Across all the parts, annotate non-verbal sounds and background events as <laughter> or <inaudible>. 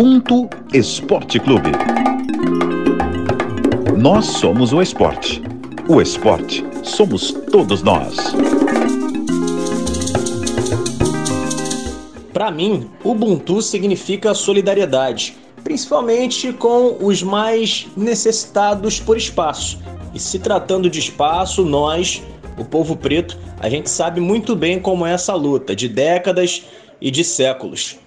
Ubuntu Esporte Clube. Nós somos o esporte. O esporte somos todos nós. Para mim, Ubuntu significa solidariedade, principalmente com os mais necessitados por espaço. E se tratando de espaço, nós, o povo preto, a gente sabe muito bem como é essa luta de décadas e de séculos.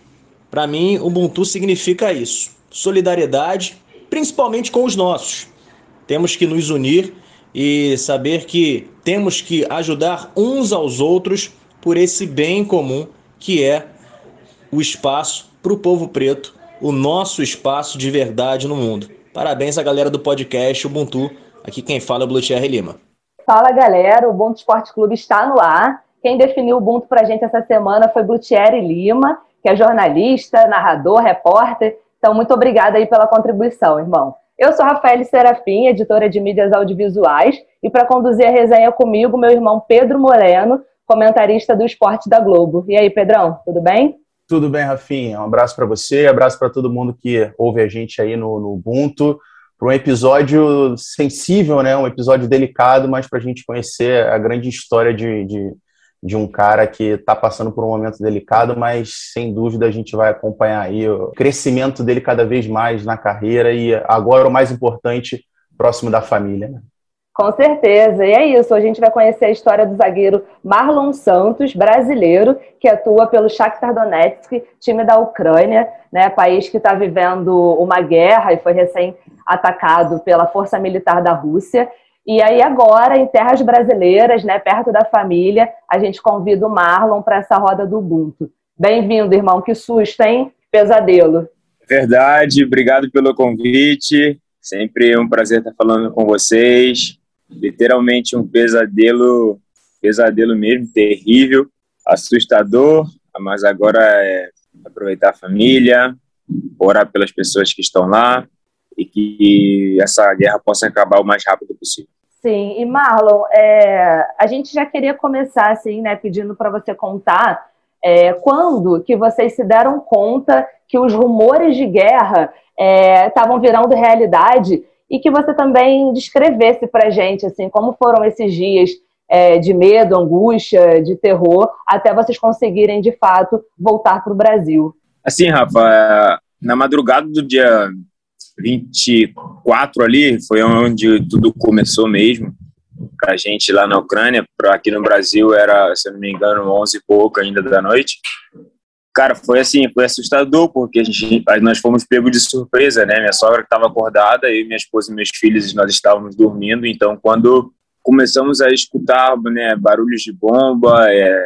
Para mim, Ubuntu significa isso: solidariedade, principalmente com os nossos. Temos que nos unir e saber que temos que ajudar uns aos outros por esse bem comum que é o espaço para o povo preto, o nosso espaço de verdade no mundo. Parabéns à galera do podcast Ubuntu. Aqui quem fala é o Blutier Lima. Fala galera, o Ubuntu Esporte Clube está no ar. Quem definiu o Ubuntu para a gente essa semana foi Blutier Lima que é jornalista, narrador, repórter. Então, muito obrigada aí pela contribuição, irmão. Eu sou Rafael Serafim, editora de mídias audiovisuais, e para conduzir a resenha comigo, meu irmão Pedro Moreno, comentarista do Esporte da Globo. E aí, Pedrão, tudo bem? Tudo bem, Rafinha. Um abraço para você, abraço para todo mundo que ouve a gente aí no, no Ubuntu. Para um episódio sensível, né? um episódio delicado, mas para a gente conhecer a grande história de, de de um cara que está passando por um momento delicado, mas sem dúvida a gente vai acompanhar aí o crescimento dele cada vez mais na carreira e agora o mais importante, próximo da família. Né? Com certeza, e é isso. A gente vai conhecer a história do zagueiro Marlon Santos, brasileiro, que atua pelo Shakhtar Donetsk, time da Ucrânia, né, país que está vivendo uma guerra e foi recém atacado pela força militar da Rússia. E aí agora, em terras brasileiras, né, perto da família, a gente convida o Marlon para essa roda do Ubuntu. Bem-vindo, irmão. Que susto, hein? Pesadelo. Verdade, obrigado pelo convite. Sempre um prazer estar falando com vocês. Literalmente um pesadelo, pesadelo mesmo, terrível, assustador, mas agora é aproveitar a família, orar pelas pessoas que estão lá e que essa guerra possa acabar o mais rápido possível. Sim, e Marlon, é, a gente já queria começar assim, né, pedindo para você contar é, quando que vocês se deram conta que os rumores de guerra estavam é, virando realidade e que você também descrevesse para gente assim como foram esses dias é, de medo, angústia, de terror, até vocês conseguirem de fato voltar para o Brasil. Assim, Rafa, na madrugada do dia 24 ali foi onde tudo começou mesmo para a gente lá na Ucrânia, para aqui no Brasil era, se eu não me engano, 11 e pouco ainda da noite. Cara, foi assim, foi assustador, porque a gente, nós fomos pegos de surpresa, né? Minha sogra estava acordada, eu, minha esposa e meus filhos, nós estávamos dormindo, então quando começamos a escutar né, barulhos de bomba, é,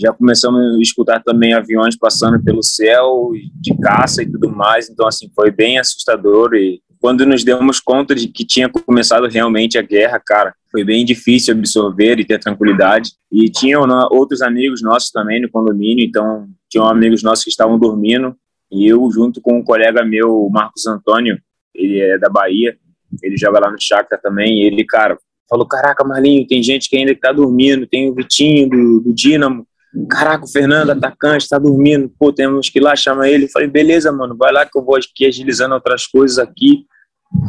já começamos a escutar também aviões passando pelo céu, de caça e tudo mais, então assim, foi bem assustador e quando nos demos conta de que tinha começado realmente a guerra, cara, foi bem difícil absorver e ter tranquilidade. E tinham né, outros amigos nossos também no condomínio, então tinham amigos nossos que estavam dormindo. E eu junto com um colega meu, o Marcos Antônio, ele é da Bahia, ele joga lá no Chakra também, ele, cara, falou, caraca, Marlinho, tem gente que ainda está dormindo, tem o Vitinho do, do Dínamo, Caraca, o Fernando, atacante, tá dormindo. Pô, temos que ir lá, chama ele. falei, beleza, mano, vai lá que eu vou aqui agilizando outras coisas aqui.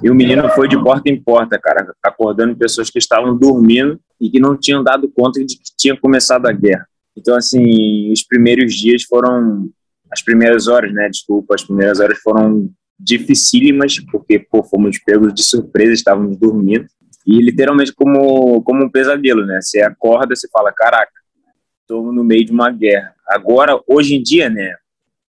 E o menino foi de porta em porta, cara, acordando pessoas que estavam dormindo e que não tinham dado conta de que tinha começado a guerra. Então, assim, os primeiros dias foram. As primeiras horas, né? Desculpa, as primeiras horas foram dificílimas, porque, pô, fomos pegos de surpresa, estávamos dormindo. E literalmente como, como um pesadelo, né? Você acorda, você fala, caraca, no meio de uma guerra. Agora, hoje em dia, né,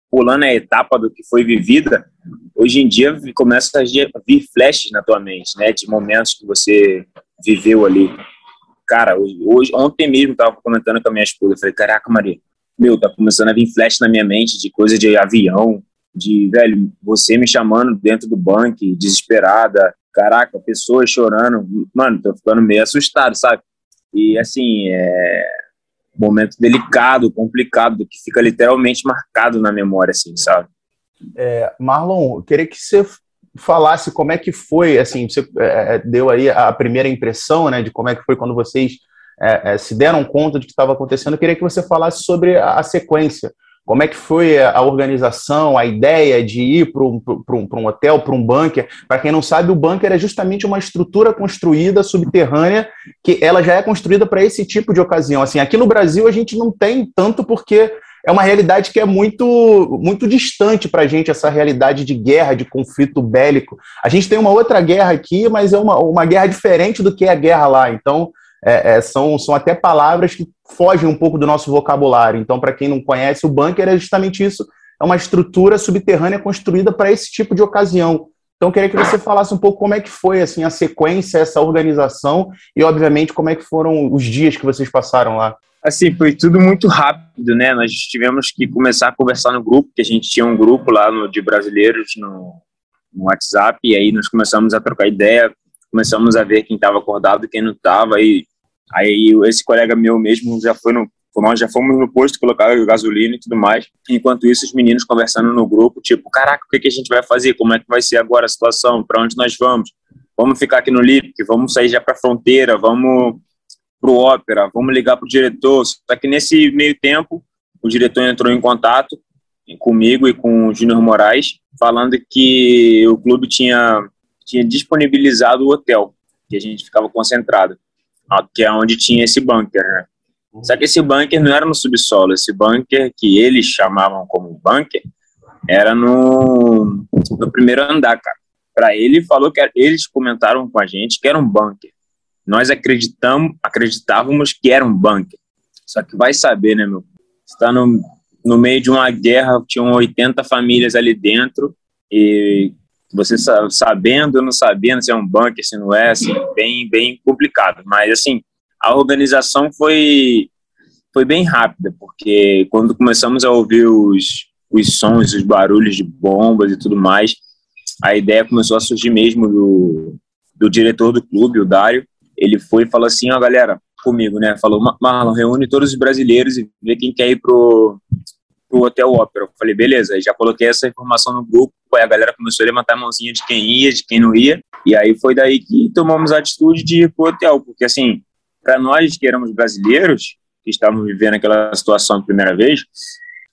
pulando a etapa do que foi vivida, hoje em dia começa a vir flashes na tua mente, né, de momentos que você viveu ali. Cara, hoje, ontem mesmo estava comentando com a minha esposa, eu falei, caraca, Maria, meu, tá começando a vir flash na minha mente de coisa de avião, de, velho, você me chamando dentro do banco, desesperada, caraca, pessoas chorando, mano, tô ficando meio assustado, sabe? E, assim, é, momento delicado, complicado, que fica literalmente marcado na memória, assim, sabe? É, Marlon, queria que você falasse como é que foi, assim, você é, é, deu aí a primeira impressão, né, de como é que foi quando vocês é, é se deram conta de que estava acontecendo. Eu queria que você falasse sobre a, a sequência, Como é que foi a organização, a ideia de ir para um, um, um hotel, para um bunker? Para quem não sabe, o bunker é justamente uma estrutura construída subterrânea que ela já é construída para esse tipo de ocasião. Assim, aqui no Brasil a gente não tem tanto porque é uma realidade que é muito, muito distante para a gente, essa realidade de guerra, de conflito bélico. A gente tem uma outra guerra aqui, mas é uma, uma guerra diferente do que é a guerra lá. Então, é, é, são, são até palavras que fogem um pouco do nosso vocabulário. Então, para quem não conhece, o bunker é justamente isso: é uma estrutura subterrânea construída para esse tipo de ocasião. Então, queria que você falasse um pouco como é que foi assim a sequência, essa organização e, obviamente, como é que foram os dias que vocês passaram lá. Assim, foi tudo muito rápido, né? Nós tivemos que começar a conversar no grupo, que a gente tinha um grupo lá no, de brasileiros no, no WhatsApp, e aí nós começamos a trocar ideia, começamos a ver quem estava acordado e quem não estava, e Aí esse colega meu mesmo já foi no nós já fomos no posto colocar gasolina e tudo mais. Enquanto isso, os meninos conversando no grupo, tipo, caraca, o que, que a gente vai fazer? Como é que vai ser agora a situação? Para onde nós vamos? Vamos ficar aqui no LIPC? Vamos sair já para a fronteira? Vamos para o Ópera? Vamos ligar para o diretor? Só que nesse meio tempo, o diretor entrou em contato comigo e com o Júnior Moraes, falando que o clube tinha, tinha disponibilizado o hotel, que a gente ficava concentrado que é onde tinha esse bunker, né? Só que esse bunker não era no subsolo, esse bunker que eles chamavam como bunker era no, no primeiro andar, cara. Para ele falou que era, eles comentaram com a gente que era um bunker. Nós acreditamos, acreditávamos que era um bunker. Só que vai saber, né, meu? Está no, no meio de uma guerra, tinham 80 famílias ali dentro e você sabendo ou não sabendo se é um bunker, se não é, assim, bem, bem complicado. Mas, assim, a organização foi, foi bem rápida, porque quando começamos a ouvir os, os sons, os barulhos de bombas e tudo mais, a ideia começou a surgir mesmo do, do diretor do clube, o Dário. Ele foi e falou assim, ó, galera, comigo, né? Falou, Marlon, reúne todos os brasileiros e vê quem quer ir pro, pro Hotel Ópera. Eu falei, beleza, já coloquei essa informação no grupo, aí a galera começou a levantar a mãozinha de quem ia, de quem não ia, e aí foi daí que tomamos a atitude de ir pro hotel, porque assim, para nós que éramos brasileiros, que estávamos vivendo aquela situação a primeira vez,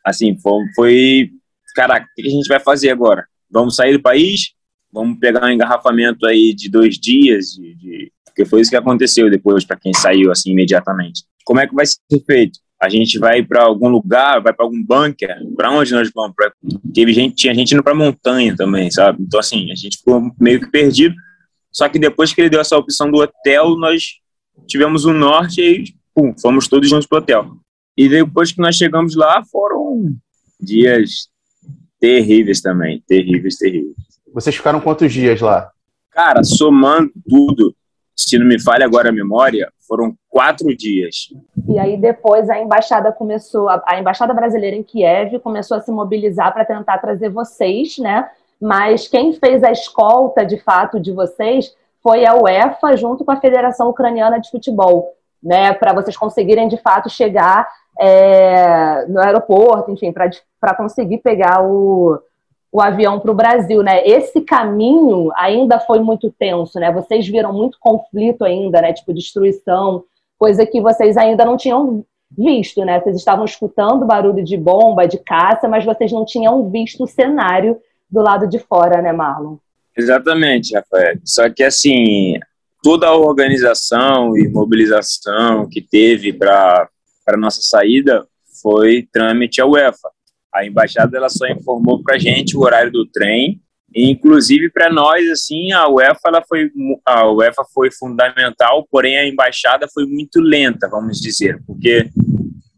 assim, foi, foi caraca, o que a gente vai fazer agora? Vamos sair do país? Vamos pegar um engarrafamento aí de dois dias, de, de... porque foi isso que aconteceu depois para quem saiu assim imediatamente. Como é que vai ser feito? A gente vai para algum lugar, vai para algum bunker, para onde nós vamos? Pra... Teve gente, tinha gente indo para montanha também, sabe? Então assim, a gente ficou meio que perdido. Só que depois que ele deu essa opção do hotel, nós tivemos o norte e pum, fomos todos juntos pro hotel. E depois que nós chegamos lá, foram dias terríveis também, terríveis, terríveis. Vocês ficaram quantos dias lá? Cara, somando tudo, se não me falha agora a memória, foram quatro dias. E aí depois a embaixada começou, a, embaixada brasileira em Kiev começou a se mobilizar para tentar trazer vocês, né? Mas quem fez a escolta de fato de vocês foi a UEFA junto com a Federação Ucraniana de Futebol, né? Para vocês conseguirem de fato chegar é, no aeroporto, enfim, para conseguir pegar o, o avião para o Brasil, né? Esse caminho ainda foi muito tenso, né? Vocês viram muito conflito ainda, né? Tipo destruição, coisa que vocês ainda não tinham visto, né? Vocês estavam escutando barulho de bomba, de caça, mas vocês não tinham visto o cenário do lado de fora, né, Marlon? Exatamente, Rafael. Só que assim, toda a organização e mobilização que teve para para nossa saída foi trâmite à UEFA. A embaixada ela só informou para a gente o horário do trem, e, inclusive para nós assim a UEFA ela foi a UEFA foi fundamental, porém a embaixada foi muito lenta, vamos dizer, porque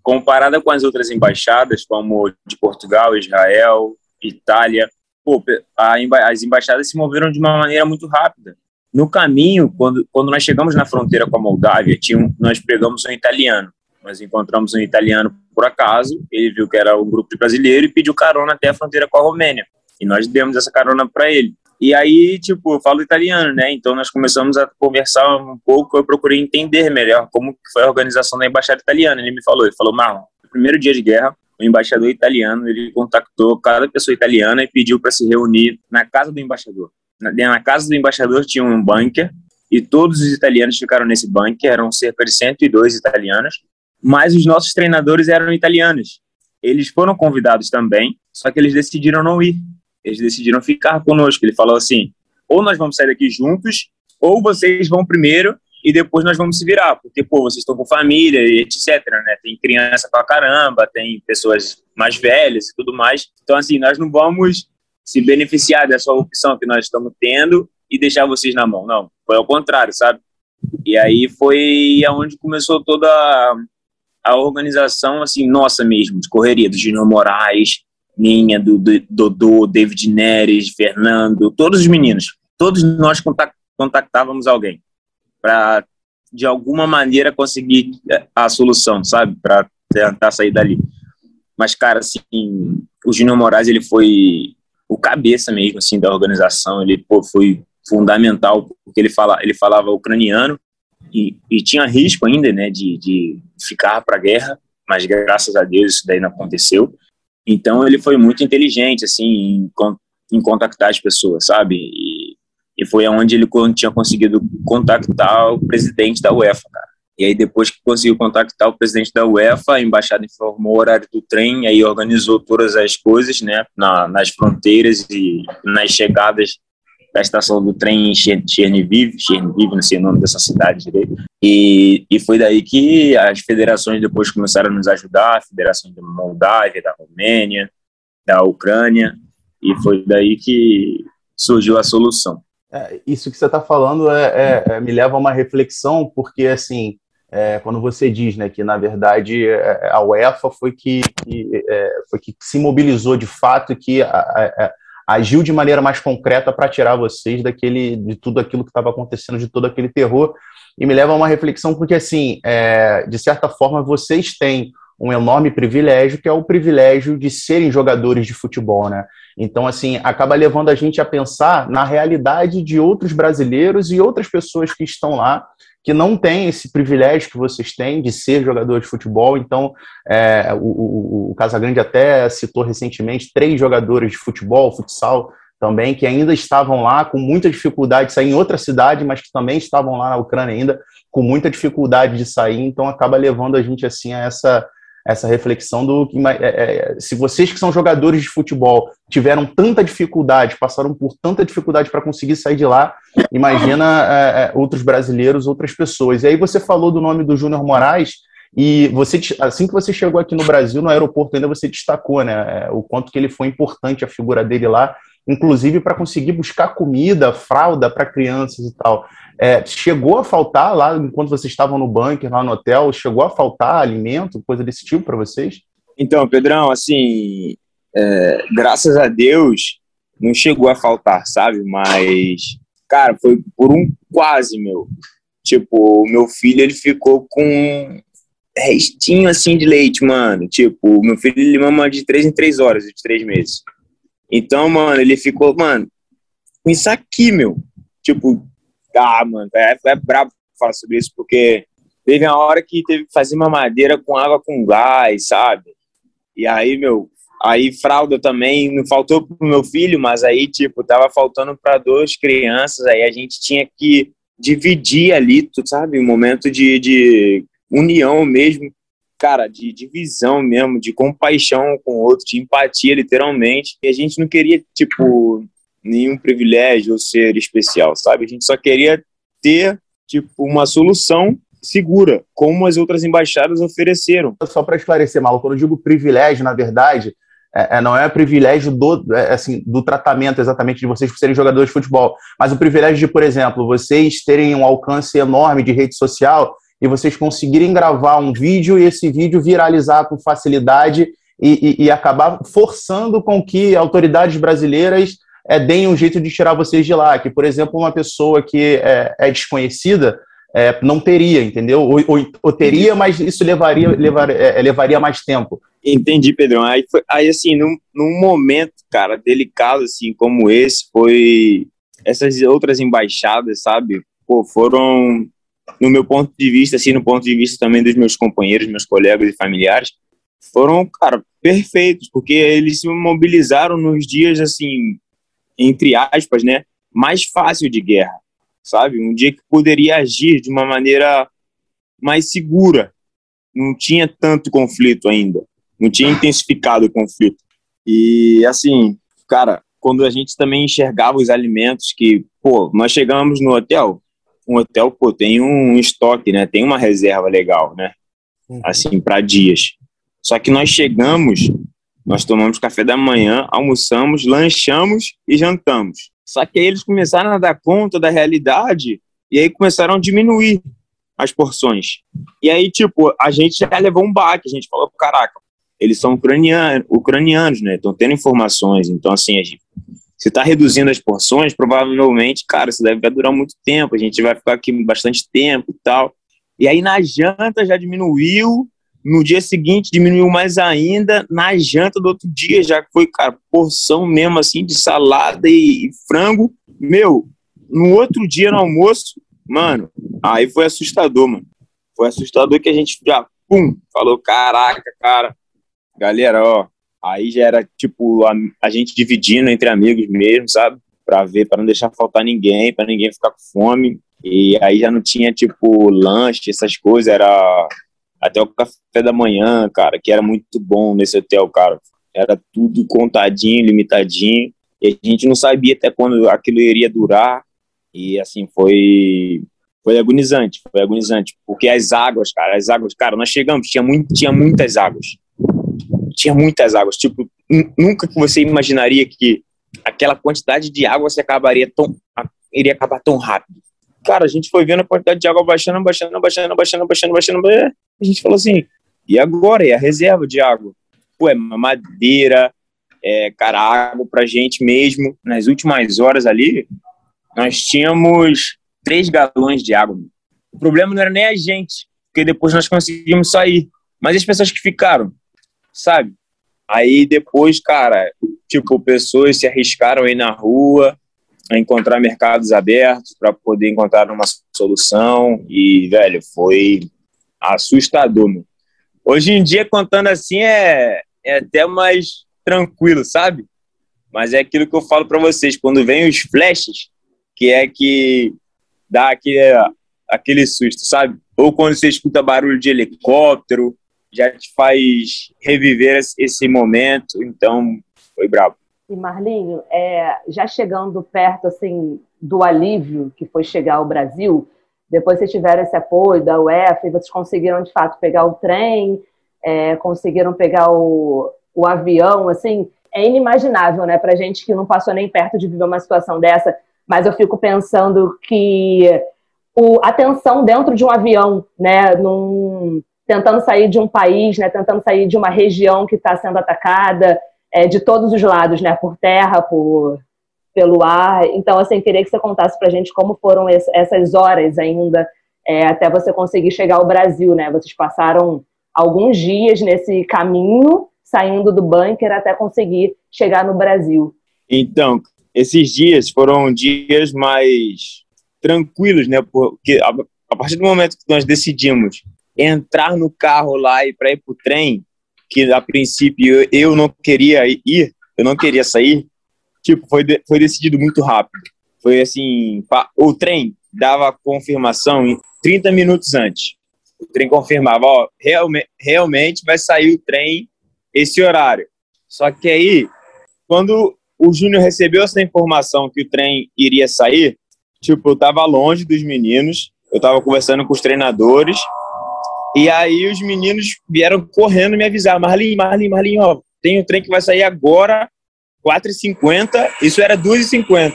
comparada com as outras embaixadas como de Portugal, Israel, Itália, pô, a, as embaixadas se moveram de uma maneira muito rápida. No caminho, quando, quando nós chegamos na fronteira com a Moldávia, tinha um, nós pegamos um italiano. Nós encontramos um italiano por acaso, ele viu que era um grupo de brasileiro e pediu carona até a fronteira com a Romênia. E nós demos essa carona para ele. E aí, tipo, eu falo italiano, né? Então nós começamos a conversar um pouco, eu procurei entender melhor como foi a organização da embaixada italiana. Ele me falou, ele falou, Marlon, no primeiro dia de guerra, o embaixador italiano, ele contactou cada pessoa italiana e pediu para se reunir na casa do embaixador. Na, na casa do embaixador tinha um bunker e todos os italianos ficaram nesse bunker, eram cerca de 102 italianos, mas os nossos treinadores eram italianos. eles foram convidados também, só que eles decidiram não ir. Eles decidiram ficar conosco. Ele falou assim: ou nós vamos sair daqui juntos, ou vocês vão primeiro e depois nós vamos se virar, porque, pô, vocês estão com família e etc, né? Tem criança pra caramba, tem pessoas mais velhas e tudo mais. Então, assim, nós não vamos se beneficiar dessa opção que nós estamos tendo e deixar vocês na mão. Não, foi ao contrário, sabe? E aí foi aonde começou toda a organização, assim, nossa mesmo, de correria, do Júnior Moraes, minha, do Dodô, David Neres, Fernando, todos os meninos. Todos nós contactávamos alguém para, de alguma maneira, conseguir é, a solução, sabe? Para tentar sair dali. Mas, cara, assim, o Júnior Moraes, ele foi o cabeça mesmo, assim, da organização. Ele, pô, foi fundamental, porque ele, fala, ele falava ucraniano e, e tinha risco ainda, né, de, de ficar para a guerra, mas graças a Deus isso daí não aconteceu. Então ele foi muito inteligente, assim, em, em contactar as pessoas, sabe? E, e foi aonde ele tinha conseguido contactar o presidente da UEFA, cara. E aí depois que conseguiu contactar o presidente da UEFA, a embaixada informou o horário do trem, aí organizou todas as coisas, né, na, nas fronteiras e nas chegadas da estação do trem em Cherniviv, não sei o nome dessa cidade direito, e, e foi daí que as federações depois começaram a nos ajudar, a Federação da Moldávia, da Romênia, da Ucrânia, e foi daí que surgiu a solução. É, isso que você está falando é, é, é, me leva a uma reflexão, porque assim, é, quando você diz né, que na verdade é, a UEFA foi que, que foi que se mobilizou de fato que a, a, agiu de maneira mais concreta para tirar vocês daquele de tudo aquilo que estava acontecendo, de todo aquele terror. E me leva a uma reflexão, porque, assim, é, de certa forma, vocês têm um enorme privilégio, que é o privilégio de serem jogadores de futebol, né? Então, assim, acaba levando a gente a pensar na realidade de outros brasileiros e outras pessoas que estão lá que não têm esse privilégio que vocês têm de ser jogador de futebol. Então, é, o, o, o Casagrande até citou recentemente três jogadores de futebol, futsal também, que ainda estavam lá com muita dificuldade de sair em outra cidade, mas que também estavam lá na Ucrânia ainda com muita dificuldade de sair. Então, acaba levando a gente assim a essa essa reflexão do que é, é, se vocês que são jogadores de futebol tiveram tanta dificuldade, passaram por tanta dificuldade para conseguir sair de lá, imagina é, é, outros brasileiros, outras pessoas. E aí você falou do nome do Júnior Moraes e você assim que você chegou aqui no Brasil, no aeroporto ainda você destacou, né, é, o quanto que ele foi importante a figura dele lá, inclusive para conseguir buscar comida, fralda para crianças e tal. É, chegou a faltar lá, enquanto vocês estavam no bunker, lá no hotel, chegou a faltar alimento, coisa desse tipo para vocês? Então, Pedrão, assim, é, graças a Deus, não chegou a faltar, sabe? Mas, cara, foi por um quase, meu. Tipo, o meu filho, ele ficou com restinho, assim, de leite, mano. Tipo, meu filho, ele mama de três em três horas, de três meses. Então, mano, ele ficou, mano, com isso aqui, meu. Tipo, ah, mano, é, é brabo falar sobre isso, porque teve uma hora que teve que fazer uma madeira com água com gás, sabe? E aí, meu, aí fralda também, não faltou pro meu filho, mas aí, tipo, tava faltando para duas crianças, aí a gente tinha que dividir ali, tu sabe? Um momento de, de união mesmo, cara, de divisão mesmo, de compaixão com o outro, de empatia, literalmente. E a gente não queria, tipo, nenhum privilégio ou ser especial, sabe? A gente só queria ter tipo uma solução segura, como as outras embaixadas ofereceram. Só para esclarecer, Malu, quando eu digo privilégio, na verdade, é, é, não é privilégio do, é, assim, do tratamento exatamente de vocês por serem jogadores de futebol, mas o privilégio de, por exemplo, vocês terem um alcance enorme de rede social e vocês conseguirem gravar um vídeo e esse vídeo viralizar com facilidade e, e, e acabar forçando com que autoridades brasileiras é, deem um jeito de tirar vocês de lá. Que, por exemplo, uma pessoa que é, é desconhecida é, não teria, entendeu? Ou, ou, ou, teria, mas isso levaria, levar, é, levaria mais tempo. Entendi, Pedrão. Aí, foi, aí assim, num, num momento, cara, delicado assim como esse, foi essas outras embaixadas, sabe? Pô, foram, no meu ponto de vista, assim, no ponto de vista também dos meus companheiros, meus colegas e familiares, foram, cara, perfeitos, porque eles se mobilizaram nos dias, assim, entre aspas, né, mais fácil de guerra, sabe? Um dia que poderia agir de uma maneira mais segura. Não tinha tanto conflito ainda. não tinha intensificado o conflito. E assim, cara, quando a gente também enxergava os alimentos que, pô, nós chegamos no hotel, um hotel, pô, tem um estoque, né? Tem uma reserva legal, né? Uhum. Assim, para dias. Só que nós chegamos, nós tomamos café da manhã, almoçamos, lanchamos e jantamos. Só que aí eles começaram a dar conta da realidade e aí começaram a diminuir as porções. E aí, tipo, a gente já levou um baque, a gente falou, caraca, eles são ucranianos, ucranianos né? Estão tendo informações. Então, assim, a gente, se está reduzindo as porções, provavelmente, cara, isso deve durar muito tempo. A gente vai ficar aqui bastante tempo e tal. E aí, na janta, já diminuiu. No dia seguinte, diminuiu mais ainda. Na janta do outro dia, já foi, cara, porção mesmo, assim, de salada e, e frango. Meu, no outro dia, no almoço, mano, aí foi assustador, mano. Foi assustador que a gente já, pum, falou, caraca, cara, galera, ó, aí já era tipo a, a gente dividindo entre amigos mesmo, sabe? Para ver, para não deixar faltar ninguém, para ninguém ficar com fome. E aí já não tinha tipo lanche, essas coisas, era até o café da manhã, cara, que era muito bom nesse hotel, cara. Era tudo contadinho, limitadinho. E a gente não sabia até quando aquilo iria durar. E assim, foi foi agonizante, foi agonizante, porque as águas, cara, as águas, cara, nós chegamos, tinha muito, tinha muitas águas tinha muitas águas. Tipo, nunca que você imaginaria que aquela quantidade de água se acabaria tão, iria acabar tão rápido. Cara, a gente foi vendo a quantidade de água baixando, baixando, baixando, baixando, baixando, baixando. A gente falou assim, e agora? É a reserva de água. Pô, é madeira, é, cara, água pra gente mesmo. Nas últimas horas ali, nós tínhamos três galões de água. O problema não era nem a gente, porque depois nós conseguimos sair. Mas as pessoas que ficaram, sabe? Aí depois, cara, tipo, pessoas se arriscaram aí na rua a encontrar mercados abertos para poder encontrar uma solução e, velho, foi assustador, meu. Hoje em dia, contando assim, é, é até mais tranquilo, sabe? Mas é aquilo que eu falo para vocês, quando vem os flashes, que é que dá aquele, aquele susto, sabe? Ou quando você escuta barulho de helicóptero, já te faz reviver esse momento, então foi brabo. E Marlinho, é, já chegando perto assim do alívio que foi chegar ao Brasil, depois vocês tiveram esse apoio da UEFA e vocês conseguiram de fato pegar o trem, é, conseguiram pegar o, o avião, assim, é inimaginável, né, para gente que não passou nem perto de viver uma situação dessa. Mas eu fico pensando que o, a tensão dentro de um avião, né, num, tentando sair de um país, né, tentando sair de uma região que está sendo atacada é, de todos os lados, né, por terra, por pelo ar. Então, assim, queria que você contasse para a gente como foram esse, essas horas ainda é, até você conseguir chegar ao Brasil, né? Vocês passaram alguns dias nesse caminho, saindo do bunker até conseguir chegar no Brasil. Então, esses dias foram dias mais tranquilos, né? Porque a partir do momento que nós decidimos entrar no carro lá e para ir para o trem, que a princípio eu não queria ir, eu não queria sair, tipo, foi, de, foi decidido muito rápido. Foi assim, o trem dava confirmação em 30 minutos antes. O trem confirmava, ó, realme, realmente vai sair o trem esse horário. Só que aí, quando o Júnior recebeu essa informação que o trem iria sair, tipo, eu tava longe dos meninos, eu tava conversando com os treinadores, e aí os meninos vieram correndo me avisar, Marlin, Marlin, Marlin, ó, tem um trem que vai sair agora, 4h50, isso era 2h50.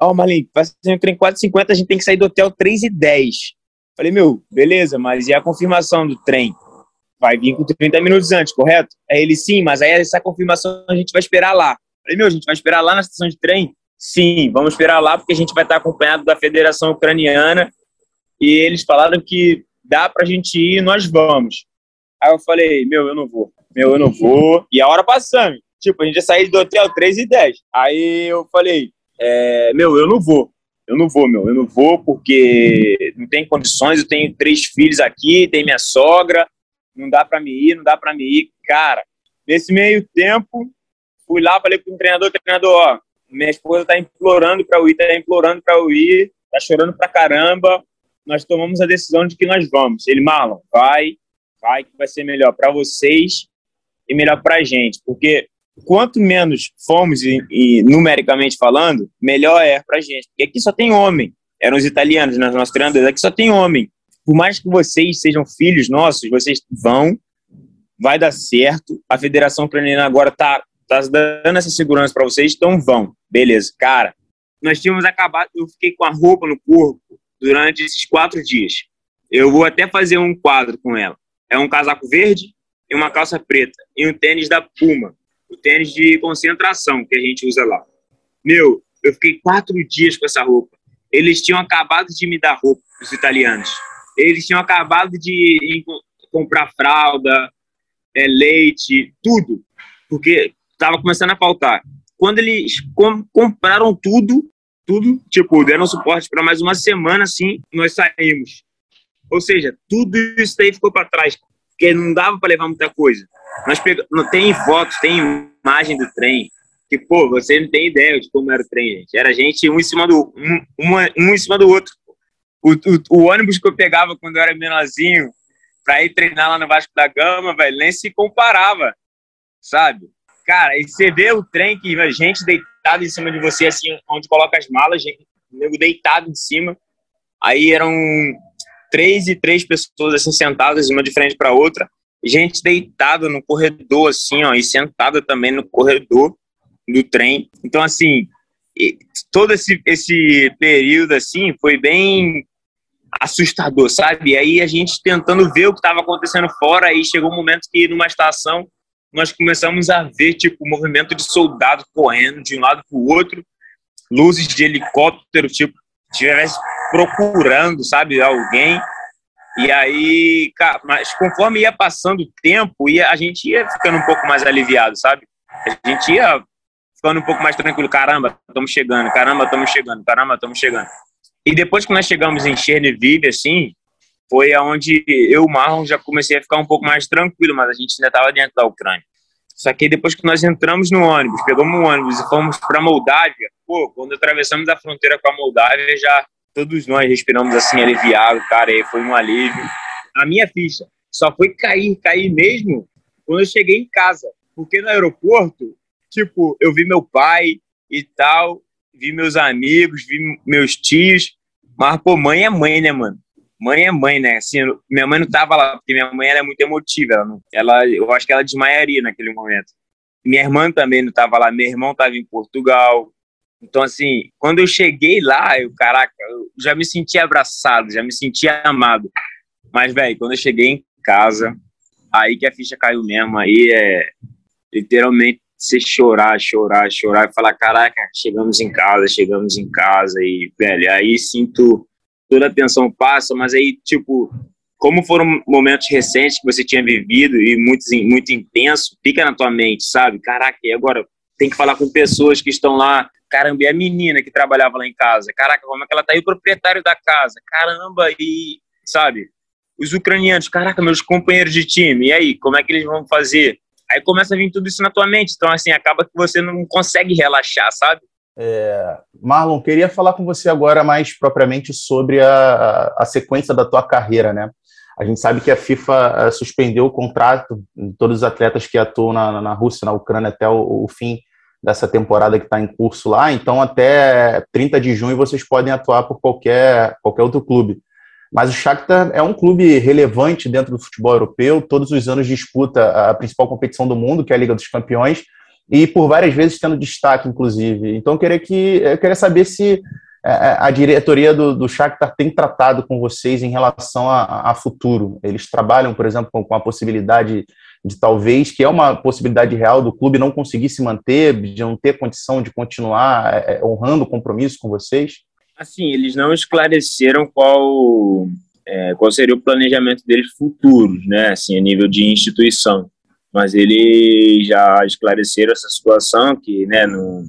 Ó, Marlin, vai sair um trem 4h50, a gente tem que sair do hotel 3h10. Falei, meu, beleza, mas e a confirmação do trem? Vai vir com 30 minutos antes, correto? Aí ele, sim, mas aí essa confirmação a gente vai esperar lá. Falei, meu, a gente vai esperar lá na estação de trem? Sim, vamos esperar lá porque a gente vai estar acompanhado da Federação Ucraniana e eles falaram que dá pra gente ir, nós vamos. Aí eu falei, meu, eu não vou. Meu, eu não vou. E a hora passando. Tipo, a gente ia sair do hotel 3 e 10. Aí eu falei, é, meu, eu não vou. Eu não vou, meu. Eu não vou porque não tem condições. Eu tenho três filhos aqui, tem minha sogra. Não dá pra me ir, não dá pra me ir. Cara, nesse meio tempo, fui lá, falei com o treinador, treinador, ó, minha esposa tá implorando pra eu ir, tá implorando pra eu ir, tá chorando pra caramba nós tomamos a decisão de que nós vamos. Ele, Marlon, vai, vai que vai ser melhor para vocês e melhor para a gente, porque quanto menos fomos, e, e numericamente falando, melhor é para a gente. Porque aqui só tem homem. Eram os italianos, né, nossos treinadores, aqui só tem homem. Por mais que vocês sejam filhos nossos, vocês vão, vai dar certo. A Federação Ucraniana agora está tá dando essa segurança para vocês, então vão. Beleza. Cara, nós tínhamos acabado, eu fiquei com a roupa no corpo durante esses quatro dias. Eu vou até fazer um quadro com ela. É um casaco verde e uma calça preta e um tênis da Puma o tênis de concentração que a gente usa lá. Meu, eu fiquei quatro dias com essa roupa. Eles tinham acabado de me dar roupa, os italianos. Eles tinham acabado de comprar fralda, é, leite, tudo, porque estava começando a faltar. Quando eles com, compraram tudo, tudo, tipo, deram suporte para mais uma semana, assim, nós saímos. Ou seja, tudo isso aí ficou para trás, porque não dava para levar muita coisa. Nós pegamos, tem fotos, tem imagem do trem, que, pô, você não tem ideia de como era o trem, gente. Era gente um em cima do, um, uma, um em cima do outro. O, o, o, ônibus que eu pegava quando eu era menorzinho para ir treinar lá no Vasco da Gama, velho, nem se comparava, sabe? Cara, e você vê o trem que a gente deitado em cima de você, assim, onde coloca as malas, gente, nego deitado em cima. Aí eram três e três pessoas assim sentadas uma de frente para outra gente deitada no corredor, assim, ó, e sentada também no corredor do trem. Então, assim, todo esse, esse período, assim, foi bem assustador, sabe? E aí a gente tentando ver o que estava acontecendo fora, aí chegou um momento que numa estação nós começamos a ver, tipo, movimento de soldado correndo de um lado para o outro, luzes de helicóptero, tipo, estivesse procurando, sabe, alguém. E aí, cara, mas conforme ia passando o tempo, ia, a gente ia ficando um pouco mais aliviado, sabe? A gente ia ficando um pouco mais tranquilo. Caramba, estamos chegando, caramba, estamos chegando, caramba, estamos chegando. E depois que nós chegamos em Chernihiv, assim, foi aonde eu e o Marlon já comecei a ficar um pouco mais tranquilo, mas a gente ainda estava dentro da Ucrânia. Só que depois que nós entramos no ônibus, pegamos um ônibus e fomos para Moldávia, pô, quando atravessamos a fronteira com a Moldávia, já todos nós respiramos assim aliviado, cara, e foi um alívio. A minha ficha só foi cair, cair mesmo quando eu cheguei em casa, porque no aeroporto, tipo, eu vi meu pai e tal, vi meus amigos, vi meus tios, mas pô, mãe é mãe, né, mano? Mãe é mãe, né? Assim, minha mãe não tava lá, porque minha mãe ela é muito emotiva, ela, não, ela eu acho que ela desmaiaria naquele momento. Minha irmã também não tava lá, meu irmão tava em Portugal, então, assim, quando eu cheguei lá, eu, caraca, eu já me senti abraçado, já me senti amado. Mas, velho, quando eu cheguei em casa, aí que a ficha caiu mesmo, aí é literalmente você chorar, chorar, chorar e falar, caraca, chegamos em casa, chegamos em casa e, velho, aí sinto toda a tensão passa, mas aí, tipo, como foram momentos recentes que você tinha vivido e muito, muito intenso, fica na tua mente, sabe? Caraca, e agora tem que falar com pessoas que estão lá caramba, e a menina que trabalhava lá em casa? Caraca, como é que ela tá aí? O proprietário da casa, caramba, e, sabe? Os ucranianos, caraca, meus companheiros de time, e aí, como é que eles vão fazer? Aí começa a vir tudo isso na tua mente, então, assim, acaba que você não consegue relaxar, sabe? É, Marlon, queria falar com você agora mais propriamente sobre a, a sequência da tua carreira, né? A gente sabe que a FIFA eh, suspendeu o contrato de todos os atletas que atuam na, na Rússia, na Ucrânia, até o, o fim dessa temporada que está em curso lá, então até 30 de junho vocês podem atuar por qualquer, qualquer outro clube. Mas o Shakhtar é um clube relevante dentro do futebol europeu, todos os anos disputa a principal competição do mundo, que é a Liga dos Campeões, e por várias vezes tendo destaque, inclusive. Então eu queria, que, eu queria saber se é, é, a diretoria do, do Shakhtar tem tratado com vocês em relação a, a futuro. Eles trabalham, por exemplo, com, com a possibilidade de talvez, que é uma possibilidade real do clube não conseguir se manter, de não ter condição de continuar é, é, honrando o compromisso com vocês? Assim, eles não esclareceram qual, é, qual seria o planejamento deles futuros, né, assim, a nível de instituição. Mas eles já esclareceram essa situação, que né, não,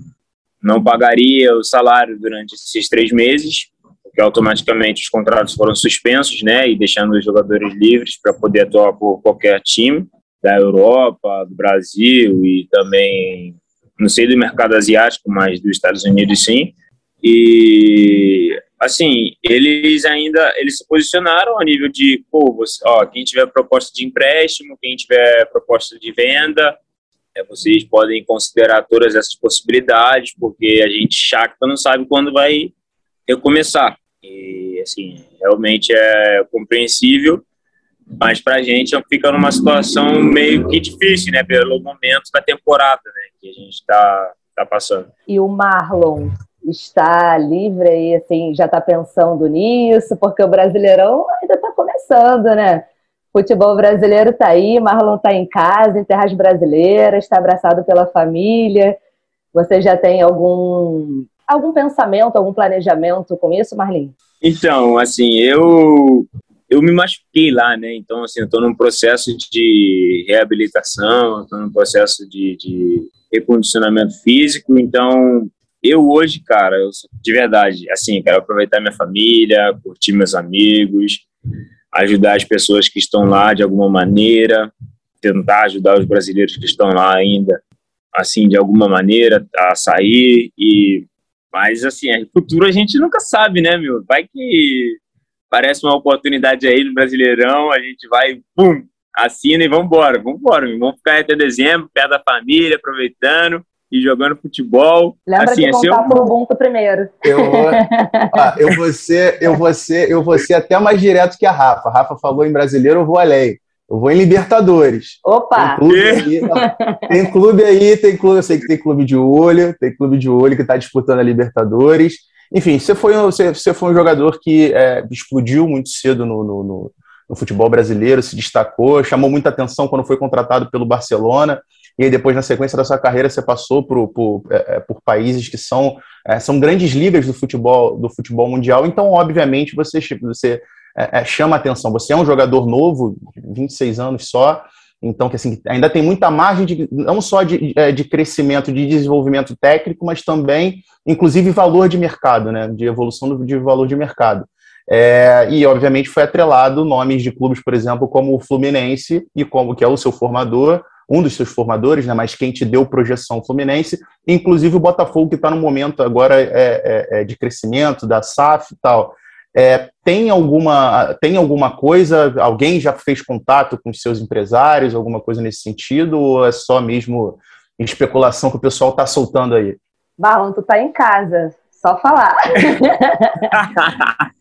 não pagaria o salário durante esses três meses, porque automaticamente os contratos foram suspensos, né, e deixando os jogadores livres para poder atuar por qualquer time da Europa, do Brasil e também, não sei do mercado asiático, mas dos Estados Unidos sim. E assim, eles ainda eles se posicionaram a nível de, pô, você, ó, quem tiver proposta de empréstimo, quem tiver proposta de venda, é, vocês podem considerar todas essas possibilidades, porque a gente chata não sabe quando vai recomeçar. E, assim, realmente é compreensível, mas para a gente fica numa situação meio que difícil, né, pelo momento da temporada, né, que a gente está tá passando. E o Marlon está livre aí, assim, já está pensando nisso, porque o Brasileirão ainda está começando, né? Futebol brasileiro está aí, Marlon está em casa, em terras brasileiras, está abraçado pela família. Você já tem algum algum pensamento, algum planejamento com isso, Marlin? Então, assim, eu eu me machuquei lá, né? Então, assim, eu estou num processo de reabilitação, estou num processo de, de recondicionamento físico. Então, eu hoje, cara, eu, de verdade, assim, quero aproveitar minha família, curtir meus amigos, ajudar as pessoas que estão lá de alguma maneira, tentar ajudar os brasileiros que estão lá ainda, assim, de alguma maneira, a sair e mas assim, a futuro a gente nunca sabe, né, meu? Vai que parece uma oportunidade aí no Brasileirão, a gente vai, pum, assina e vamos embora, vamos embora, vamos ficar até dezembro, perto da família, aproveitando e jogando futebol. Lembra assim, de contar é pro Ubuntu primeiro. Eu vou, <laughs> ah, eu, vou ser, eu, vou ser, eu vou ser até mais direto que a Rafa. A Rafa falou em brasileiro, eu vou além. Eu vou em Libertadores. Opa! Tem clube, aí, tem clube aí, tem clube, eu sei que tem clube de olho, tem clube de olho que está disputando a Libertadores. Enfim, você foi, você, você foi um jogador que é, explodiu muito cedo no, no, no, no futebol brasileiro, se destacou, chamou muita atenção quando foi contratado pelo Barcelona e aí depois, na sequência da sua carreira, você passou por, por, é, é, por países que são, é, são grandes ligas do futebol, do futebol mundial, então, obviamente, você, você é, é chama atenção. Você é um jogador novo, 26 anos só, então, que assim, ainda tem muita margem de, não só de, é, de crescimento, de desenvolvimento técnico, mas também, inclusive, valor de mercado, né? De evolução de valor de mercado. É, e, obviamente, foi atrelado nomes de clubes, por exemplo, como o Fluminense, e como que é o seu formador, um dos seus formadores, né, mas quem te deu projeção Fluminense, inclusive o Botafogo, que está no momento agora é, é, é, de crescimento, da SAF e tal. É, tem, alguma, tem alguma coisa, alguém já fez contato com os seus empresários, alguma coisa nesse sentido, ou é só mesmo especulação que o pessoal está soltando aí? Barlon, tu tá em casa, só falar. <laughs>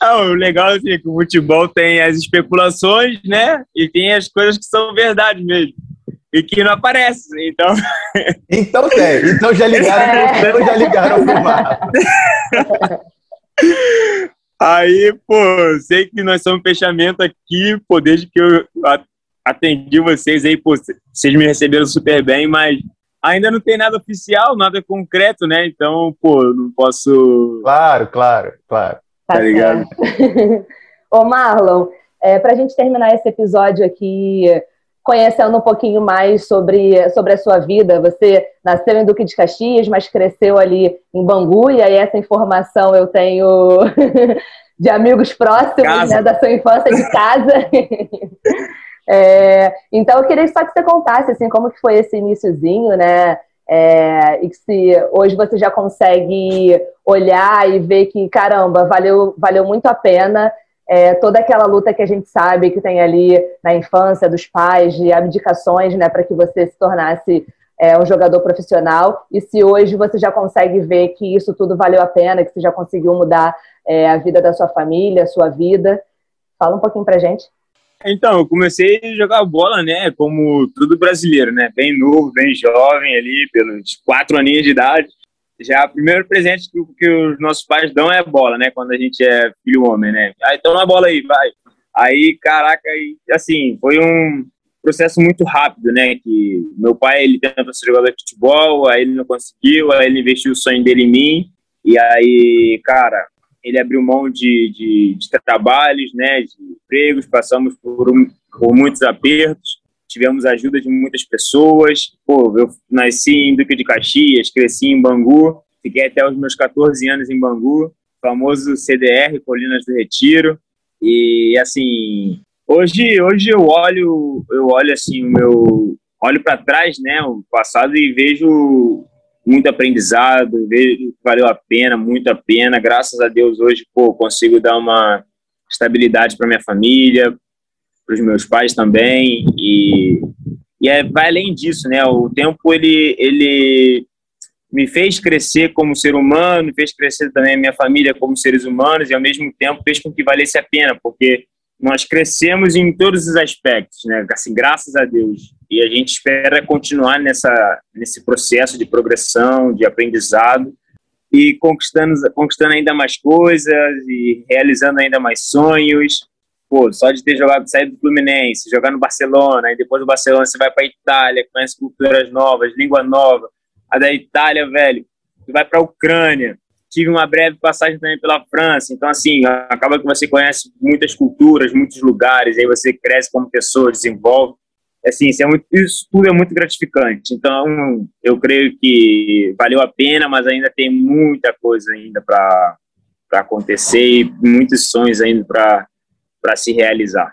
Ah, o legal é que o futebol tem as especulações, né? E tem as coisas que são verdade mesmo. E que não aparecem, então... Então tem. Então já ligaram, é. então já ligaram pro mapa. Aí, pô, sei que nós somos fechamento aqui, pô, desde que eu atendi vocês aí, pô, vocês me receberam super bem, mas ainda não tem nada oficial, nada concreto, né? Então, pô, não posso. Claro, claro, claro. Tá, tá ligado? <laughs> Ô, Marlon, é, para a gente terminar esse episódio aqui, conhecendo um pouquinho mais sobre, sobre a sua vida, você nasceu em Duque de Caxias, mas cresceu ali em Bangu, e aí essa informação eu tenho <laughs> de amigos próximos né, da sua infância de casa. <laughs> é, então eu queria só que você contasse assim, como que foi esse iníciozinho, né? É, e que se hoje você já consegue olhar e ver que, caramba, valeu, valeu muito a pena é, toda aquela luta que a gente sabe que tem ali na infância dos pais, de abdicações, né, para que você se tornasse é, um jogador profissional. E se hoje você já consegue ver que isso tudo valeu a pena, que você já conseguiu mudar é, a vida da sua família, a sua vida, fala um pouquinho para gente. Então, eu comecei a jogar bola, né, como todo brasileiro, né, bem novo, bem jovem ali, pelos quatro aninhos de idade. Já o primeiro presente que, que os nossos pais dão é bola, né, quando a gente é filho homem, né. Aí toma a bola aí, vai. Aí, caraca, aí, assim, foi um processo muito rápido, né, que meu pai, ele tentou ser jogador de futebol, aí ele não conseguiu, aí ele investiu o sonho dele em mim, e aí, cara, ele abriu mão de, de, de trabalhos, né, de empregos, passamos por, um, por muitos apertos, tivemos ajuda de muitas pessoas. Pô, eu nasci em Duque de Caxias, cresci em Bangu, fiquei até os meus 14 anos em Bangu, famoso CDR, Colinas do Retiro. E assim, hoje hoje eu olho, eu olho assim o meu olho para trás, né, o passado e vejo muito aprendizado, vejo valeu a pena, muito a pena. Graças a Deus hoje, pô, consigo dar uma estabilidade para minha família, para os meus pais também e e é, vai além disso, né? O tempo ele ele me fez crescer como ser humano, me fez crescer também a minha família como seres humanos e ao mesmo tempo fez com que valesse a pena, porque nós crescemos em todos os aspectos, né? Assim, graças a Deus. E a gente espera continuar nessa nesse processo de progressão, de aprendizado e conquistando conquistando ainda mais coisas e realizando ainda mais sonhos. Pô, só de ter jogado, sair do Fluminense, jogar no Barcelona, e depois do Barcelona você vai para Itália, conhece culturas novas, língua nova. A da Itália, velho, você vai para a Ucrânia, tive uma breve passagem também pela França. Então, assim, acaba que você conhece muitas culturas, muitos lugares, aí você cresce como pessoa, desenvolve. Assim, isso, é muito, isso tudo é muito gratificante. Então, eu creio que valeu a pena, mas ainda tem muita coisa ainda para acontecer e muitos sonhos ainda para se realizar.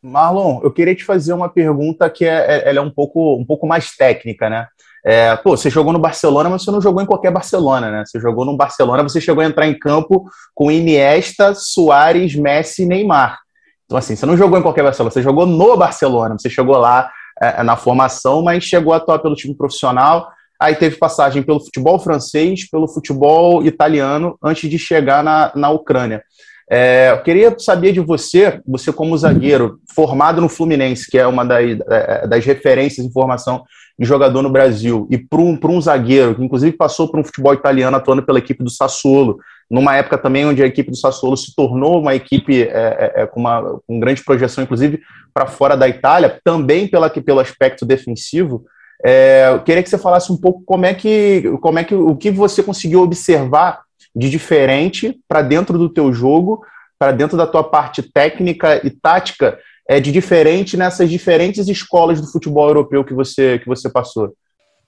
Marlon, eu queria te fazer uma pergunta que é, é, ela é um pouco, um pouco mais técnica, né? É, pô, você jogou no Barcelona, mas você não jogou em qualquer Barcelona, né? Você jogou no Barcelona, você chegou a entrar em campo com Iniesta, Soares, Messi e Neymar. Então, assim, você não jogou em qualquer Barcelona, você jogou no Barcelona, você chegou lá é, na formação, mas chegou a atuar pelo time profissional, aí teve passagem pelo futebol francês, pelo futebol italiano, antes de chegar na, na Ucrânia. É, eu queria saber de você, você como zagueiro, formado no Fluminense, que é uma das, é, das referências em formação de jogador no Brasil, e para um, um zagueiro, que inclusive passou por um futebol italiano atuando pela equipe do Sassuolo, numa época também onde a equipe do Sassuolo se tornou uma equipe é, é, é com, uma, com grande projeção, inclusive para fora da Itália, também pela, pelo aspecto defensivo. É, eu queria que você falasse um pouco como é que, como é que o que você conseguiu observar de diferente para dentro do teu jogo, para dentro da tua parte técnica e tática, é de diferente nessas diferentes escolas do futebol europeu que você que você passou?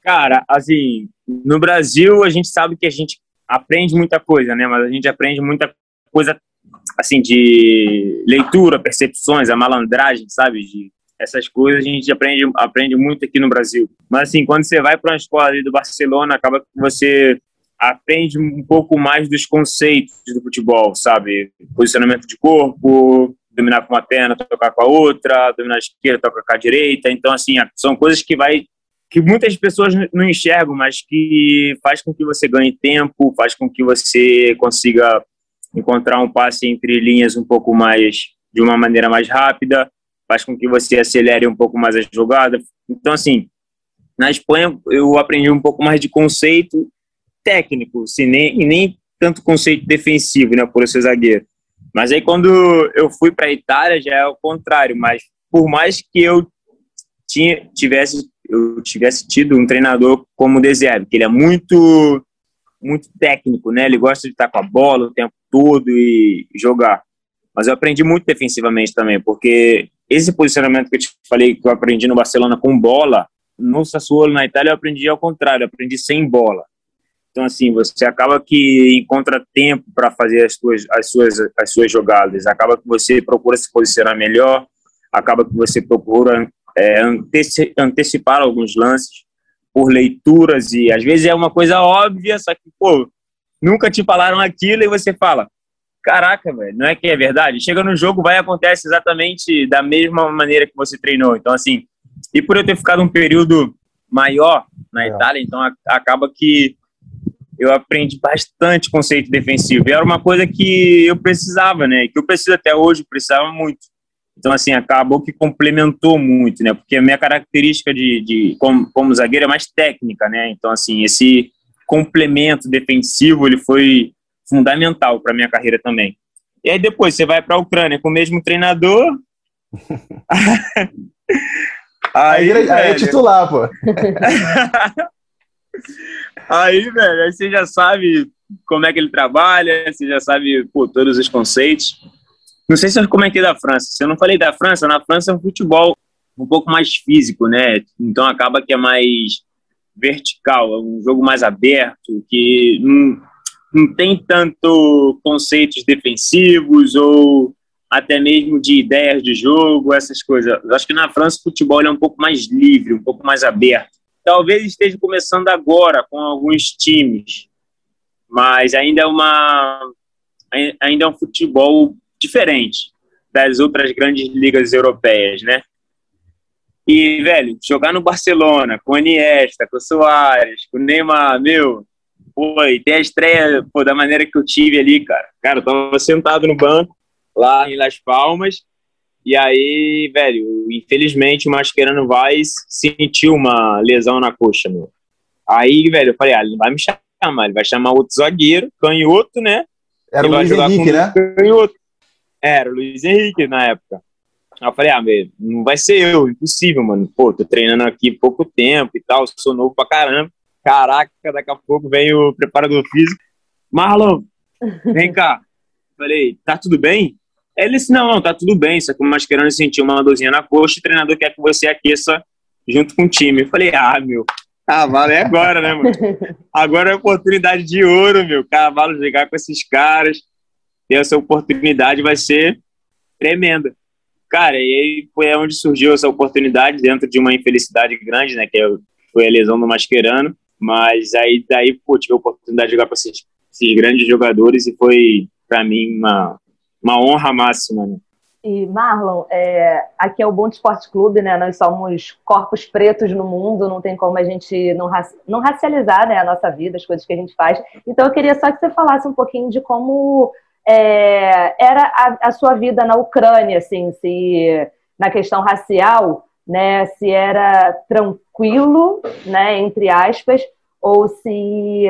Cara, assim, no Brasil a gente sabe que a gente aprende muita coisa, né? Mas a gente aprende muita coisa assim de leitura, percepções, a malandragem, sabe? De essas coisas a gente aprende aprende muito aqui no Brasil. Mas assim, quando você vai para uma escola ali do Barcelona, acaba que você aprende um pouco mais dos conceitos do futebol, sabe? Posicionamento de corpo, dominar com uma perna, tocar com a outra, dominar a esquerda, tocar com a direita. Então, assim, são coisas que vai que muitas pessoas não enxergam, mas que faz com que você ganhe tempo, faz com que você consiga encontrar um passe entre linhas um pouco mais de uma maneira mais rápida, faz com que você acelere um pouco mais a jogada. Então, assim, na Espanha eu aprendi um pouco mais de conceito técnico, assim, nem, e nem tanto conceito defensivo, né, por ser zagueiro. Mas aí quando eu fui para a Itália já é o contrário, mas por mais que eu tinha, tivesse eu tivesse tido um treinador como o Deserve, que ele é muito muito técnico, né? Ele gosta de estar com a bola o tempo todo e jogar. Mas eu aprendi muito defensivamente também, porque esse posicionamento que eu te falei que eu aprendi no Barcelona com bola, no Sassuolo na Itália eu aprendi ao contrário, eu aprendi sem bola. Então, assim, você acaba que encontra tempo para fazer as suas, as, suas, as suas jogadas, acaba que você procura se posicionar melhor, acaba que você procura é, anteci antecipar alguns lances por leituras e às vezes é uma coisa óbvia, só que, pô, nunca te falaram aquilo e você fala, caraca, velho, não é que é verdade? Chega no jogo, vai acontece exatamente da mesma maneira que você treinou. Então, assim, e por eu ter ficado um período maior na é. Itália, então a, acaba que eu aprendi bastante conceito defensivo. E era uma coisa que eu precisava, né? Que eu preciso até hoje, precisava muito. Então, assim, acabou que complementou muito, né? Porque a minha característica de, de como, como zagueiro é mais técnica, né? Então, assim, esse complemento defensivo, ele foi fundamental para minha carreira também. E aí depois você vai para a Ucrânia com o mesmo treinador. <laughs> aí, aí, aí é titular, pô. <laughs> Aí, velho, aí você já sabe como é que ele trabalha, você já sabe pô, todos os conceitos. Não sei se eu comentei da França. Se eu não falei da França, na França é um futebol um pouco mais físico, né? Então acaba que é mais vertical, é um jogo mais aberto, que não, não tem tanto conceitos defensivos ou até mesmo de ideias de jogo, essas coisas. Acho que na França o futebol é um pouco mais livre, um pouco mais aberto talvez esteja começando agora com alguns times, mas ainda é uma ainda é um futebol diferente das outras grandes ligas europeias, né? E, velho, jogar no Barcelona, com o Iniesta, com o Soares, com o Neymar, meu, e ter a estreia pô, da maneira que eu tive ali, cara. Cara, eu tava sentado no banco, lá em Las Palmas, e aí, velho, infelizmente o Mascherano Vaz sentiu uma lesão na coxa, meu. Aí, velho, eu falei, ah, ele não vai me chamar, ele vai chamar outro zagueiro, canhoto, né? Era o Luiz Henrique, né? Canhoto. Era o Luiz Henrique na época. Aí eu falei, ah, meu, não vai ser eu, impossível, mano. Pô, tô treinando aqui pouco tempo e tal, sou novo pra caramba. Caraca, daqui a pouco vem o preparador físico. Marlon, vem cá. Falei, tá tudo bem? Ele disse, não, não, tá tudo bem, só que o Mascherano sentiu uma dorzinha na coxa e o treinador quer que você aqueça junto com o time. Eu falei, ah, meu, cavalo é agora, né, mano? <laughs> Agora é oportunidade de ouro, meu. Cavalo jogar com esses caras. E essa oportunidade vai ser tremenda. Cara, e aí foi onde surgiu essa oportunidade, dentro de uma infelicidade grande, né? Que foi a lesão do Mascherano. Mas aí, daí, pô, tive a oportunidade de jogar com esses, esses grandes jogadores e foi, para mim, uma, uma honra máxima, né? E, Marlon, é, aqui é o Bom Esporte Clube, né? Nós somos corpos pretos no mundo, não tem como a gente não, não racializar né, a nossa vida, as coisas que a gente faz. Então, eu queria só que você falasse um pouquinho de como é, era a, a, sua vida na Ucrânia, assim, se na questão racial, né, se era tranquilo, né, entre aspas, ou se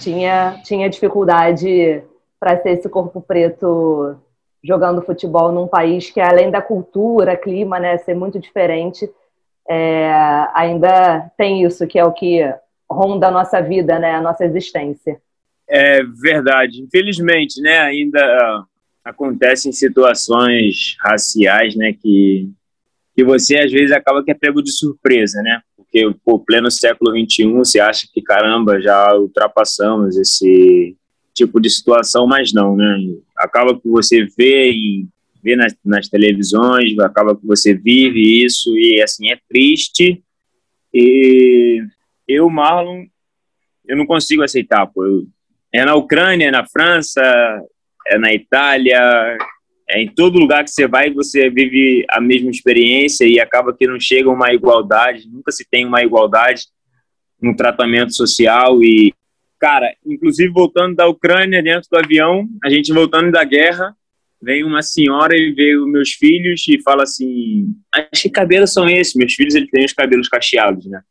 tinha, tinha dificuldade para ser esse corpo preto jogando futebol num país que, além da cultura, clima, né, ser muito diferente, é, ainda tem isso que é o que ronda a nossa vida, né, a nossa existência. É verdade. Infelizmente, né, ainda acontecem situações raciais, né, que, que você às vezes acaba que é pego de surpresa, né? Porque, o pleno século XXI, você acha que, caramba, já ultrapassamos esse tipo de situação, mas não, né? Acaba que você vê e vê nas, nas televisões, acaba que você vive isso e, assim, é triste. E eu, Marlon, eu não consigo aceitar, pô. Eu, é na Ucrânia, é na França, é na Itália, é em todo lugar que você vai, você vive a mesma experiência e acaba que não chega uma igualdade, nunca se tem uma igualdade no tratamento social e, cara, inclusive voltando da Ucrânia dentro do avião, a gente voltando da guerra, vem uma senhora e os meus filhos e fala assim, acho que cabelos são esses, meus filhos eles têm os cabelos cacheados, né,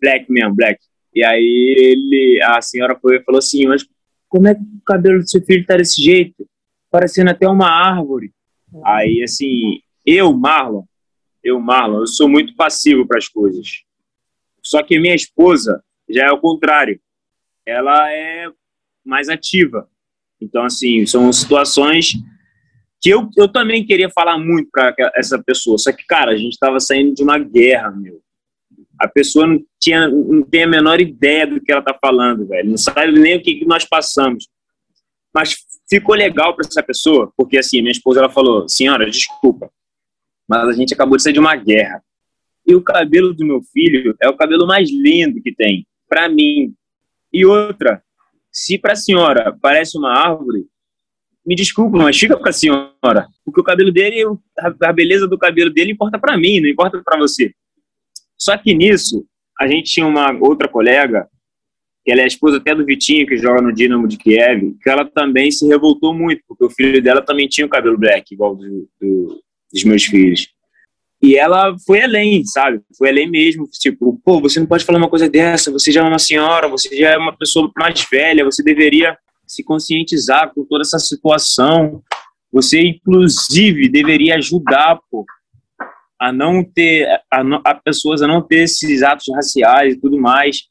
black mesmo, black, e aí ele, a senhora foi e falou assim, mas como é que o cabelo do seu filho tá desse jeito? Parecendo até uma árvore. Aí, assim, eu, Marlon, eu, Marlon, eu sou muito passivo para as coisas. Só que minha esposa já é o contrário. Ela é mais ativa. Então, assim, são situações que eu, eu também queria falar muito para essa pessoa. Só que, cara, a gente estava saindo de uma guerra, meu a pessoa não, tinha, não tem a menor ideia do que ela está falando, velho. Não sabe nem o que, que nós passamos. Mas ficou legal para essa pessoa, porque assim, minha esposa ela falou: Senhora, desculpa, mas a gente acabou de sair de uma guerra. E o cabelo do meu filho é o cabelo mais lindo que tem, para mim. E outra, se para a senhora parece uma árvore, me desculpa, mas fica para a senhora, porque o cabelo dele, a beleza do cabelo dele importa para mim, não importa para você. Só que nisso, a gente tinha uma outra colega, que ela é a esposa até do Vitinho, que joga no Dinamo de Kiev, que ela também se revoltou muito, porque o filho dela também tinha o cabelo black, igual do, do, dos meus filhos. E ela foi além, sabe? Foi além mesmo. Tipo, pô, você não pode falar uma coisa dessa, você já é uma senhora, você já é uma pessoa mais velha, você deveria se conscientizar com toda essa situação. Você, inclusive, deveria ajudar, pô, a não ter, a, a pessoas a não ter esses atos raciais e tudo mais.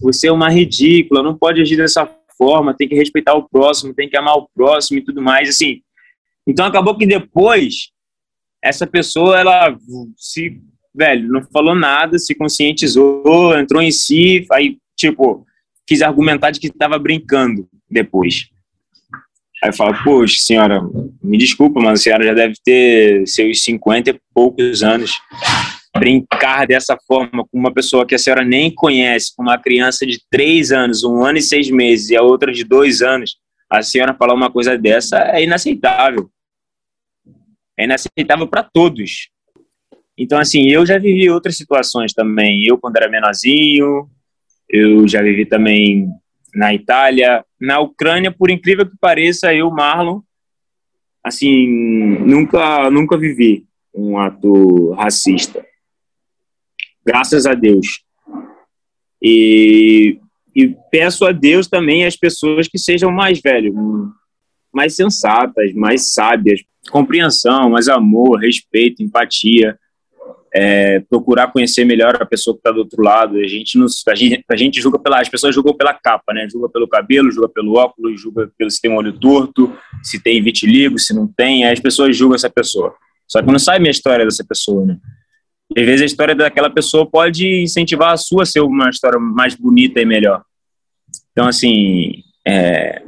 Você é uma ridícula, não pode agir dessa forma, tem que respeitar o próximo, tem que amar o próximo e tudo mais, assim. Então acabou que depois essa pessoa ela se, velho, não falou nada, se conscientizou, entrou em si, aí tipo, quis argumentar de que estava brincando depois. Aí eu falo, poxa, senhora, me desculpa, mas a senhora já deve ter seus 50 e poucos anos. brincar dessa forma com uma pessoa que a senhora nem conhece, com uma criança de três anos, um ano e seis meses, e a outra de dois anos, a senhora falar uma coisa dessa é inaceitável. É inaceitável para todos. Então, assim, eu já vivi outras situações também. Eu, quando era menorzinho, eu já vivi também na Itália. Na Ucrânia, por incrível que pareça, eu, Marlon, assim, nunca, nunca vivi um ato racista. Graças a Deus. E, e peço a Deus também as pessoas que sejam mais velhos, mais sensatas, mais sábias, compreensão, mais amor, respeito, empatia é, procurar conhecer melhor a pessoa que está do outro lado. A gente, não, a gente, a gente julga pela, as pessoas julgam pela capa, né? Julga pelo cabelo, julga pelo óculos, julga pelo se tem um olho torto, se tem vitiligo, se não tem. Aí as pessoas julgam essa pessoa. Só que não sabe a história dessa pessoa, né? E, às vezes a história daquela pessoa pode incentivar a sua a ser uma história mais bonita e melhor. Então, assim, é,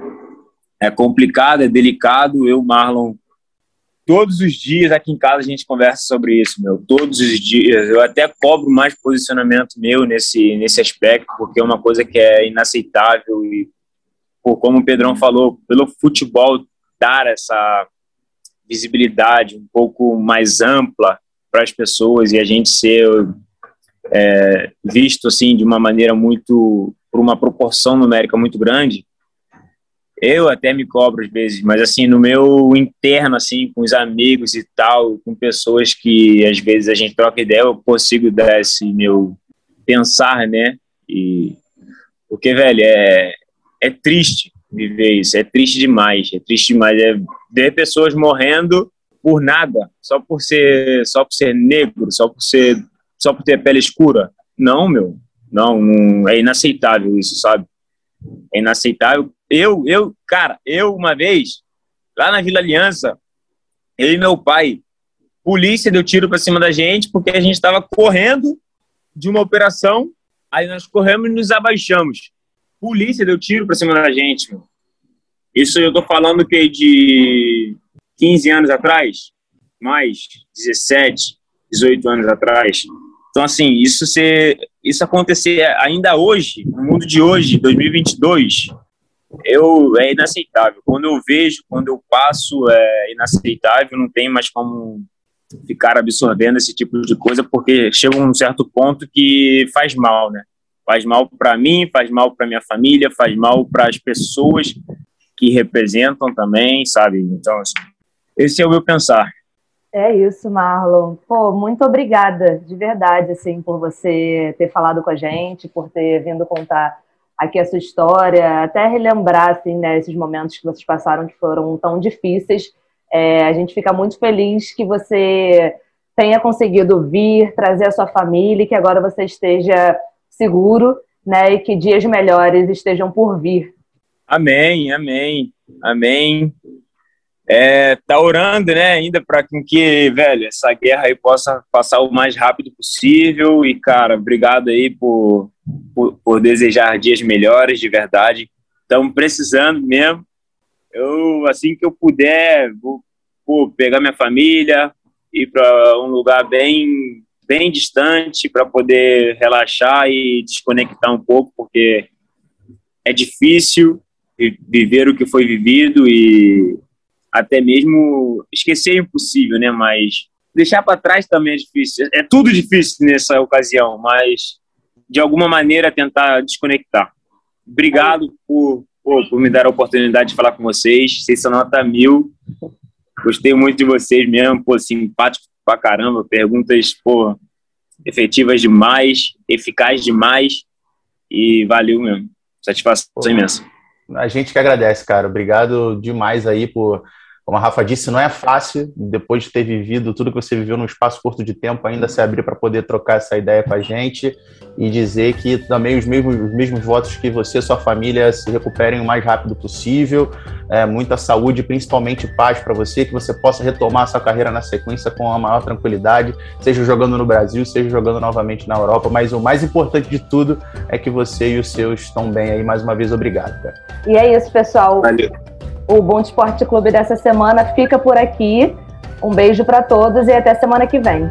é complicado, é delicado. Eu, Marlon, todos os dias aqui em casa a gente conversa sobre isso, meu. Todos os dias. Eu até cobro mais posicionamento meu nesse, nesse aspecto, porque é uma coisa que é inaceitável. E, por como o Pedrão falou, pelo futebol dar essa visibilidade um pouco mais ampla para as pessoas e a gente ser é, visto assim de uma maneira muito por uma proporção numérica muito grande eu até me cobro às vezes, mas assim, no meu interno, assim, com os amigos e tal, com pessoas que às vezes a gente troca ideia, eu consigo dar esse meu pensar, né? E porque, velho, é, é triste viver isso, é triste demais, é triste demais. É ver pessoas morrendo por nada, só por ser, só por ser negro, só por ser, só por ter pele escura. Não, meu, não, não é inaceitável isso, sabe? É inaceitável eu, eu, cara, eu uma vez, lá na Vila Aliança, eu e meu pai, polícia deu tiro para cima da gente porque a gente estava correndo de uma operação, aí nós corremos e nos abaixamos. Polícia deu tiro para cima da gente. Meu. Isso eu tô falando que de 15 anos atrás, mais 17, 18 anos atrás. Então assim, isso ser isso acontecer ainda hoje, no mundo de hoje, 2022, eu é inaceitável. Quando eu vejo, quando eu passo, é inaceitável. Não tem mais como ficar absorvendo esse tipo de coisa, porque chega um certo ponto que faz mal, né? Faz mal para mim, faz mal para minha família, faz mal para as pessoas que representam também, sabe? Então, assim, esse é o meu pensar. É isso, Marlon. Pô, muito obrigada, de verdade, assim, por você ter falado com a gente, por ter vindo contar aqui a sua história, até relembrar assim, né, esses momentos que vocês passaram que foram tão difíceis. É, a gente fica muito feliz que você tenha conseguido vir, trazer a sua família, e que agora você esteja seguro, né, e que dias melhores estejam por vir. Amém, amém, amém. É, tá orando, né, ainda para que, velho, essa guerra aí possa passar o mais rápido possível. E, cara, obrigado aí por por, por desejar dias melhores, de verdade. Estamos precisando mesmo. Eu, assim que eu puder, vou, vou pegar minha família, ir para um lugar bem, bem distante para poder relaxar e desconectar um pouco, porque é difícil viver o que foi vivido e até mesmo esquecer é impossível, né? Mas deixar para trás também é difícil. É tudo difícil nessa ocasião, mas de alguma maneira, tentar desconectar. Obrigado por, por, por me dar a oportunidade de falar com vocês. Vocês são nota mil. Gostei muito de vocês mesmo, pô, simpático pra caramba. Perguntas, pô, efetivas demais, eficazes demais. E valeu mesmo. Satisfação pô, imensa. A gente que agradece, cara. Obrigado demais aí por como a Rafa disse, não é fácil, depois de ter vivido tudo que você viveu num espaço curto de tempo, ainda se abrir para poder trocar essa ideia com a gente e dizer que também os mesmos, os mesmos votos que você e sua família se recuperem o mais rápido possível, é, muita saúde, principalmente paz para você, que você possa retomar sua carreira na sequência com a maior tranquilidade, seja jogando no Brasil, seja jogando novamente na Europa, mas o mais importante de tudo é que você e os seus estão bem aí. Mais uma vez, obrigado. Cara. E é isso, pessoal. Valeu o Bom Esporte Clube dessa semana fica por aqui. Um beijo para todos e até semana que vem.